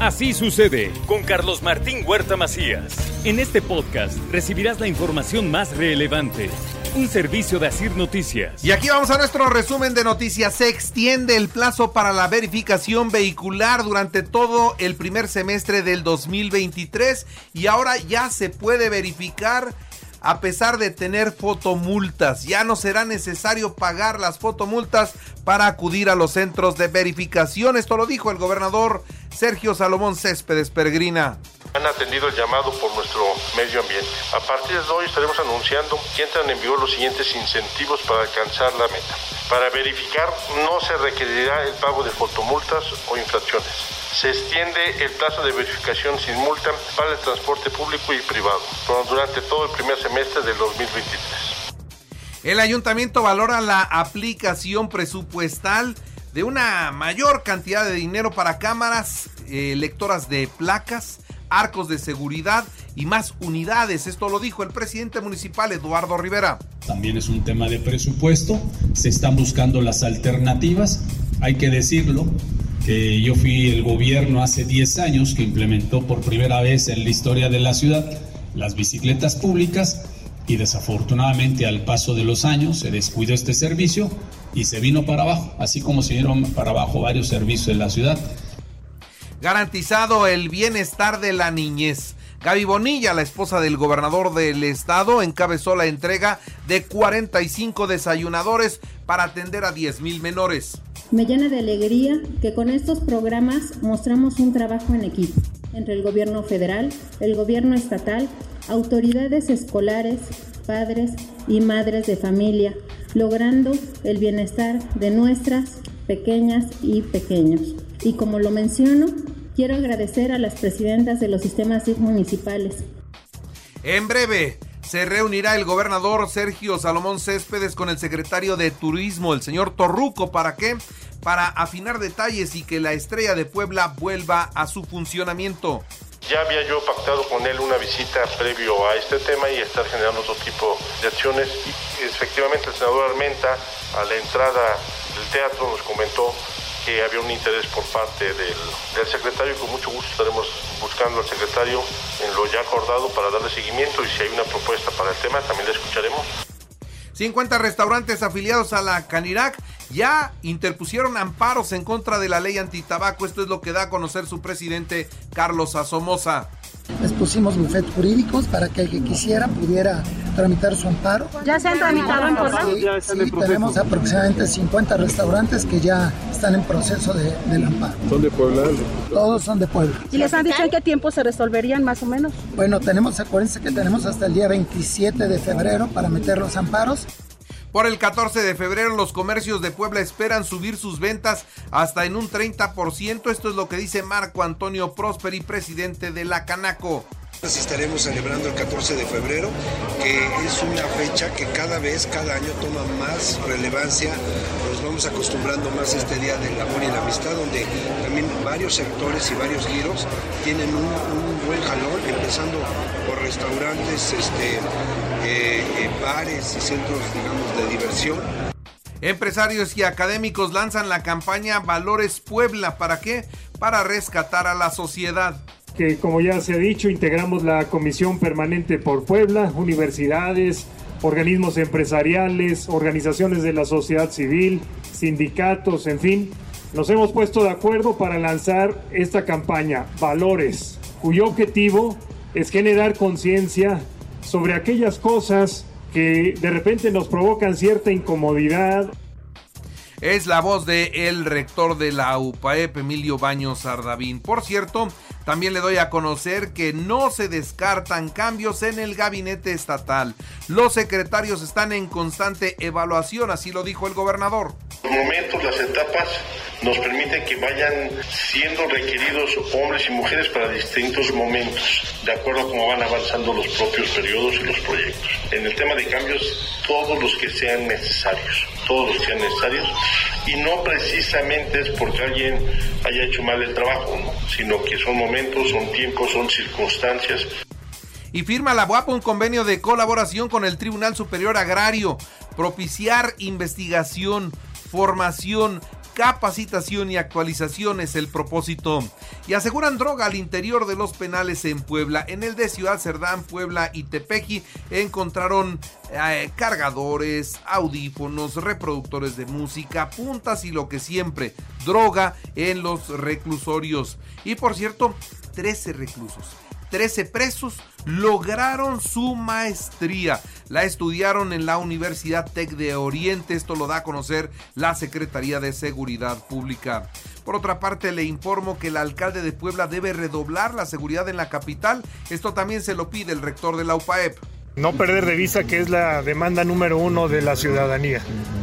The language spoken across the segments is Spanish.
Así sucede con Carlos Martín Huerta Macías. En este podcast recibirás la información más relevante. Un servicio de Asir Noticias. Y aquí vamos a nuestro resumen de noticias. Se extiende el plazo para la verificación vehicular durante todo el primer semestre del 2023 y ahora ya se puede verificar a pesar de tener fotomultas. Ya no será necesario pagar las fotomultas para acudir a los centros de verificación. Esto lo dijo el gobernador Sergio Salomón Céspedes Peregrina han atendido el llamado por nuestro medio ambiente. A partir de hoy estaremos anunciando que entran en vigor los siguientes incentivos para alcanzar la meta. Para verificar no se requerirá el pago de fotomultas o infracciones. Se extiende el plazo de verificación sin multa para el transporte público y privado durante todo el primer semestre del 2023. El ayuntamiento valora la aplicación presupuestal de una mayor cantidad de dinero para cámaras eh, lectoras de placas, arcos de seguridad y más unidades. Esto lo dijo el presidente municipal Eduardo Rivera. También es un tema de presupuesto, se están buscando las alternativas, hay que decirlo, yo fui el gobierno hace 10 años que implementó por primera vez en la historia de la ciudad las bicicletas públicas y desafortunadamente al paso de los años se descuidó este servicio y se vino para abajo, así como se vieron para abajo varios servicios en la ciudad garantizado el bienestar de la niñez. Gaby Bonilla, la esposa del gobernador del estado, encabezó la entrega de 45 desayunadores para atender a 10 mil menores. Me llena de alegría que con estos programas mostramos un trabajo en equipo entre el gobierno federal, el gobierno estatal, autoridades escolares, padres y madres de familia, logrando el bienestar de nuestras pequeñas y pequeños. Y como lo menciono, quiero agradecer a las presidentas de los sistemas municipales. En breve, se reunirá el gobernador Sergio Salomón Céspedes con el secretario de Turismo, el señor Torruco. ¿Para qué? Para afinar detalles y que la estrella de Puebla vuelva a su funcionamiento. Ya había yo pactado con él una visita previo a este tema y estar generando otro tipo de acciones. Y efectivamente el senador Armenta a la entrada del teatro nos comentó que había un interés por parte del, secretario y con mucho gusto estaremos buscando al secretario en lo ya acordado para darle seguimiento y si hay una propuesta para el tema también la escucharemos. 50 restaurantes afiliados a la Canirac ya interpusieron amparos en contra de la ley antitabaco. Esto es lo que da a conocer su presidente Carlos Asomosa. Pusimos bufet jurídicos para que el que quisiera pudiera tramitar su amparo. ¿Ya se han tramitado en Sí, sí tenemos aproximadamente 50 restaurantes que ya están en proceso de, del amparo. ¿Son de Puebla? Todos son de Puebla. ¿Y les han dicho en qué tiempo se resolverían más o menos? Bueno, tenemos, acuérdense que tenemos hasta el día 27 de febrero para meter los amparos. Por el 14 de febrero los comercios de Puebla esperan subir sus ventas hasta en un 30%. Esto es lo que dice Marco Antonio Prosperi, presidente de la Canaco. Estaremos celebrando el 14 de febrero, que es una fecha que cada vez, cada año toma más relevancia. Nos vamos acostumbrando más a este Día del Amor y la Amistad, donde también varios sectores y varios giros tienen un, buen jalón, empezando por restaurantes, este, eh, bares y centros, digamos, de diversión. Empresarios y académicos lanzan la campaña Valores Puebla. ¿Para qué? Para rescatar a la sociedad que como ya se ha dicho, integramos la Comisión Permanente por Puebla, universidades, organismos empresariales, organizaciones de la sociedad civil, sindicatos, en fin. Nos hemos puesto de acuerdo para lanzar esta campaña, Valores, cuyo objetivo es generar conciencia sobre aquellas cosas que de repente nos provocan cierta incomodidad. Es la voz de el rector de la UPAEP, Emilio Baños Sardavín. Por cierto, también le doy a conocer que no se descartan cambios en el gabinete estatal. Los secretarios están en constante evaluación, así lo dijo el gobernador. Los momentos, las etapas nos permiten que vayan siendo requeridos hombres y mujeres para distintos momentos, de acuerdo a cómo van avanzando los propios periodos y los proyectos. En el tema de cambios, todos los que sean necesarios, todos los que sean necesarios, y no precisamente es porque alguien haya hecho mal el trabajo, sino que son momentos, son tiempos, son circunstancias. Y firma la UAP un convenio de colaboración con el Tribunal Superior Agrario, propiciar investigación, formación, Capacitación y actualización es el propósito. Y aseguran droga al interior de los penales en Puebla. En el de Ciudad Cerdán, Puebla y Tepeji encontraron eh, cargadores, audífonos, reproductores de música, puntas y lo que siempre, droga en los reclusorios. Y por cierto, 13 reclusos 13 presos lograron su maestría. La estudiaron en la Universidad Tec de Oriente. Esto lo da a conocer la Secretaría de Seguridad Pública. Por otra parte, le informo que el alcalde de Puebla debe redoblar la seguridad en la capital. Esto también se lo pide el rector de la UPAEP. No perder de vista que es la demanda número uno de la ciudadanía,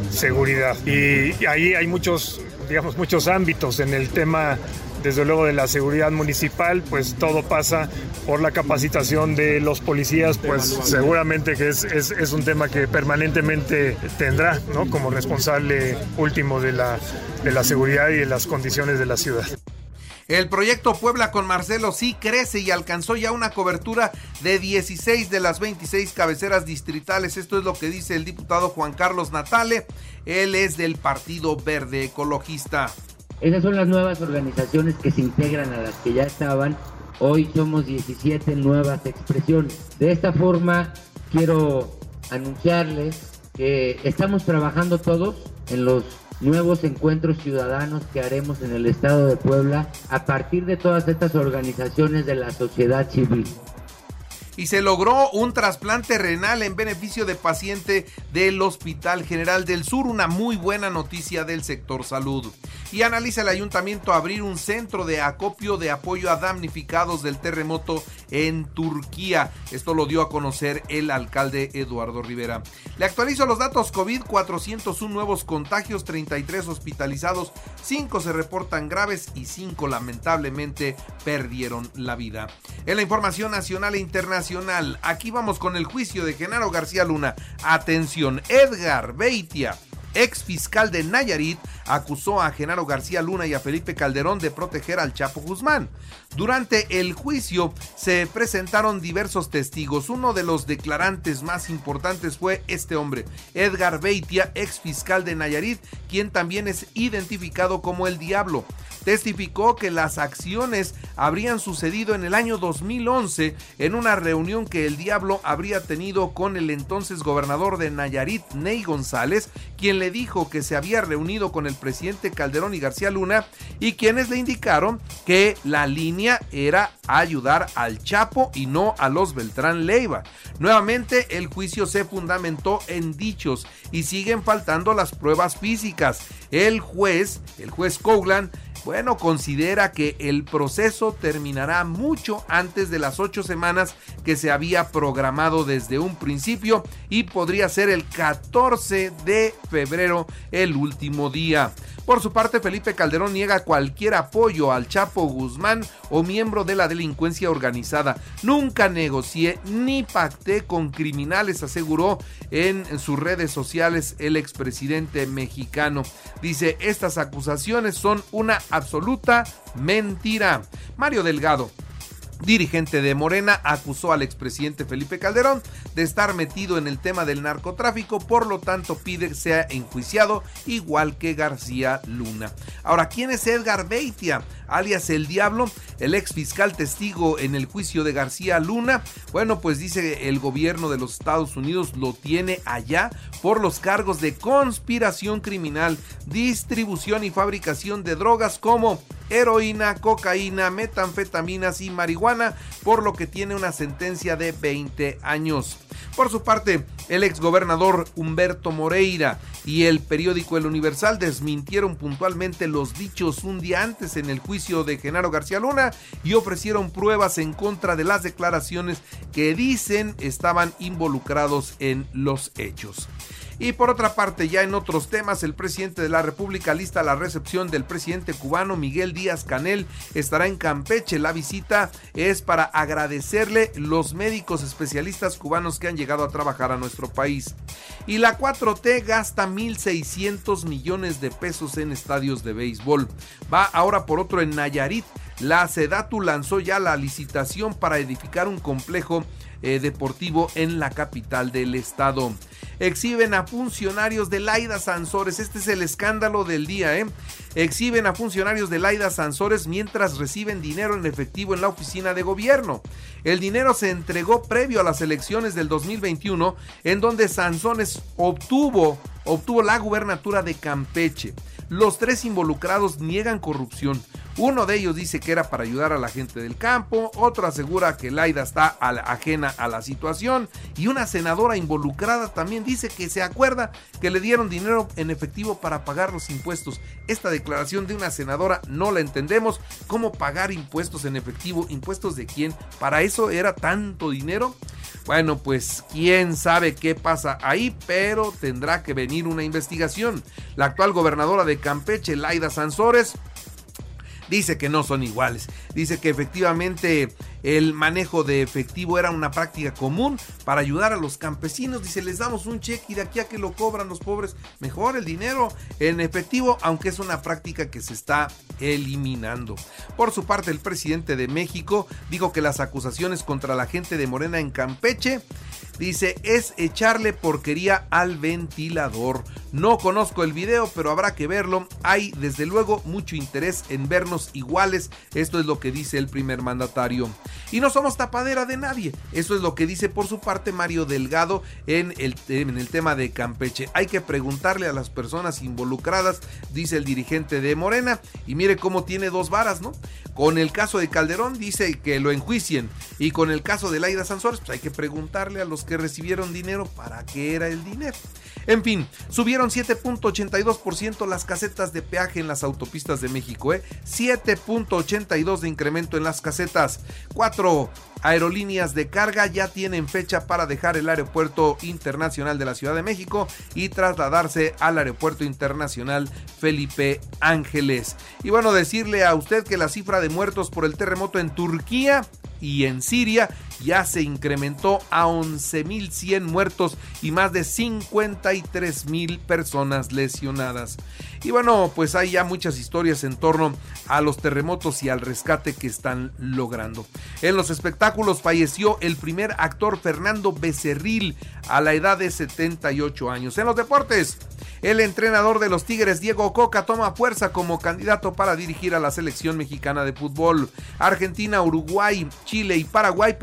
seguridad. Y ahí hay muchos, digamos, muchos ámbitos en el tema desde luego de la seguridad municipal, pues todo pasa por la capacitación de los policías, pues seguramente que es, es, un tema que permanentemente tendrá ¿no? como responsable último de la, de la seguridad y de las condiciones de la ciudad. El proyecto Puebla con Marcelo sí crece y alcanzó ya una cobertura de 16 de las 26 cabeceras distritales. Esto es lo que dice el diputado Juan Carlos Natale. Él es del Partido Verde Ecologista. Esas son las nuevas organizaciones que se integran a las que ya estaban. Hoy somos 17 nuevas expresiones. De esta forma quiero anunciarles que estamos trabajando todos en los nuevos encuentros ciudadanos que haremos en el estado de Puebla a partir de todas estas organizaciones de la sociedad civil y se logró un trasplante renal en beneficio de paciente del Hospital General del Sur, una muy buena noticia del sector salud. Y analiza el ayuntamiento abrir un centro de acopio de apoyo a damnificados del terremoto en Turquía. Esto lo dio a conocer el alcalde Eduardo Rivera. Le actualizo los datos COVID, 401 nuevos contagios, 33 hospitalizados, 5 se reportan graves y 5 lamentablemente perdieron la vida. En la información nacional e internacional, Aquí vamos con el juicio de Genaro García Luna. Atención, Edgar Beitia ex fiscal de Nayarit, acusó a Genaro García Luna y a Felipe Calderón de proteger al Chapo Guzmán. Durante el juicio se presentaron diversos testigos. Uno de los declarantes más importantes fue este hombre, Edgar Beitia, ex fiscal de Nayarit, quien también es identificado como el Diablo. Testificó que las acciones habrían sucedido en el año 2011 en una reunión que el Diablo habría tenido con el entonces gobernador de Nayarit, Ney González, quien le dijo que se había reunido con el presidente Calderón y García Luna y quienes le indicaron que la línea era ayudar al Chapo y no a los Beltrán Leiva. Nuevamente el juicio se fundamentó en dichos y siguen faltando las pruebas físicas. El juez, el juez Coglan, bueno, considera que el proceso terminará mucho antes de las ocho semanas que se había programado desde un principio y podría ser el 14 de febrero el último día. Por su parte, Felipe Calderón niega cualquier apoyo al Chapo Guzmán o miembro de la delincuencia organizada. Nunca negocié ni pacté con criminales, aseguró en sus redes sociales el expresidente mexicano. Dice, estas acusaciones son una absoluta mentira. Mario Delgado dirigente de Morena, acusó al expresidente Felipe Calderón de estar metido en el tema del narcotráfico, por lo tanto pide que sea enjuiciado igual que García Luna. Ahora, ¿quién es Edgar Beitia, alias El Diablo, el ex fiscal testigo en el juicio de García Luna? Bueno, pues dice el gobierno de los Estados Unidos lo tiene allá por los cargos de conspiración criminal, distribución y fabricación de drogas como heroína, cocaína, metanfetaminas y marihuana, por lo que tiene una sentencia de 20 años. Por su parte, el exgobernador Humberto Moreira y el periódico El Universal desmintieron puntualmente los dichos un día antes en el juicio de Genaro García Luna y ofrecieron pruebas en contra de las declaraciones que dicen estaban involucrados en los hechos. Y por otra parte, ya en otros temas, el presidente de la República lista la recepción del presidente cubano Miguel Díaz Canel. Estará en Campeche. La visita es para agradecerle los médicos especialistas cubanos que han llegado a trabajar a nuestro país. Y la 4T gasta 1.600 millones de pesos en estadios de béisbol. Va ahora por otro en Nayarit. La Sedatu lanzó ya la licitación para edificar un complejo eh, deportivo en la capital del estado. Exhiben a funcionarios de Laida Sansores. Este es el escándalo del día, ¿eh? Exhiben a funcionarios de Laida Sansores mientras reciben dinero en efectivo en la oficina de gobierno. El dinero se entregó previo a las elecciones del 2021, en donde Sansones obtuvo, obtuvo la gubernatura de Campeche. Los tres involucrados niegan corrupción. Uno de ellos dice que era para ayudar a la gente del campo, otro asegura que Laida está ajena a la situación y una senadora involucrada también dice que se acuerda que le dieron dinero en efectivo para pagar los impuestos. Esta declaración de una senadora no la entendemos. ¿Cómo pagar impuestos en efectivo? ¿Impuestos de quién? ¿Para eso era tanto dinero? Bueno, pues quién sabe qué pasa ahí, pero tendrá que venir una investigación. La actual gobernadora de Campeche, Laida Sansores, dice que no son iguales. Dice que efectivamente el manejo de efectivo era una práctica común para ayudar a los campesinos. Dice, les damos un cheque y de aquí a que lo cobran los pobres, mejor el dinero en efectivo, aunque es una práctica que se está eliminando. Por su parte, el presidente de México dijo que las acusaciones contra la gente de Morena en Campeche Dice, es echarle porquería al ventilador. No conozco el video, pero habrá que verlo. Hay desde luego mucho interés en vernos iguales. Esto es lo que dice el primer mandatario. Y no somos tapadera de nadie. Eso es lo que dice por su parte Mario Delgado en el, tema de Campeche. Hay que preguntarle a las personas involucradas, dice el dirigente de Morena. Y mire cómo tiene dos varas, ¿no? Con el caso de Calderón dice que lo enjuicien. Y con el caso de Laida Sansores, pues hay que preguntarle a los que recibieron dinero, ¿para qué era el dinero? En fin, subieron 7.82% las casetas de peaje en las autopistas de México, ¿eh? 7.82 de incremento en las casetas. Cuatro aerolíneas de carga ya tienen fecha para dejar el aeropuerto internacional de la Ciudad de México y trasladarse al aeropuerto internacional Felipe Ángeles. Y bueno, decirle a usted que la cifra de muertos por el terremoto en Turquía y en Siria ya se incrementó a 11.100 muertos y más de 53.000 personas lesionadas. Y bueno, pues hay ya muchas historias en torno a los terremotos y al rescate que están logrando. En los espectáculos falleció el primer actor Fernando Becerril a la edad de 78 años. En los deportes, el entrenador de los Tigres, Diego Coca, toma fuerza como candidato para dirigir a la selección mexicana de fútbol. Argentina, Uruguay, Chile y Paraguay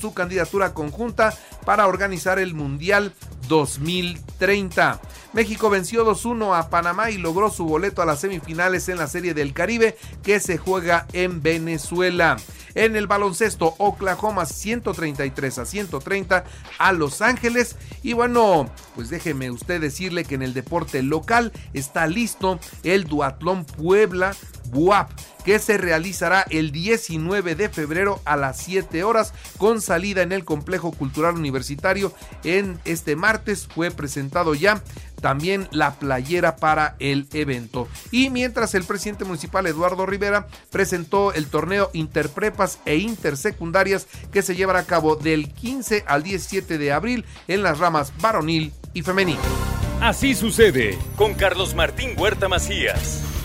su candidatura conjunta para organizar el Mundial 2030. México venció 2-1 a Panamá y logró su boleto a las semifinales en la Serie del Caribe que se juega en Venezuela. En el baloncesto, Oklahoma 133 a 130 a Los Ángeles. Y bueno, pues déjeme usted decirle que en el deporte local está listo el Duatlón Puebla BUAP que se realizará el 19 de febrero a las 7 horas con salida en el complejo cultural universitario en este martes fue presentado ya también la playera para el evento. Y mientras el presidente municipal Eduardo Rivera presentó el torneo Interprepas e Intersecundarias que se llevará a cabo del 15 al 17 de abril en las ramas varonil y femenil. Así sucede con Carlos Martín Huerta Macías.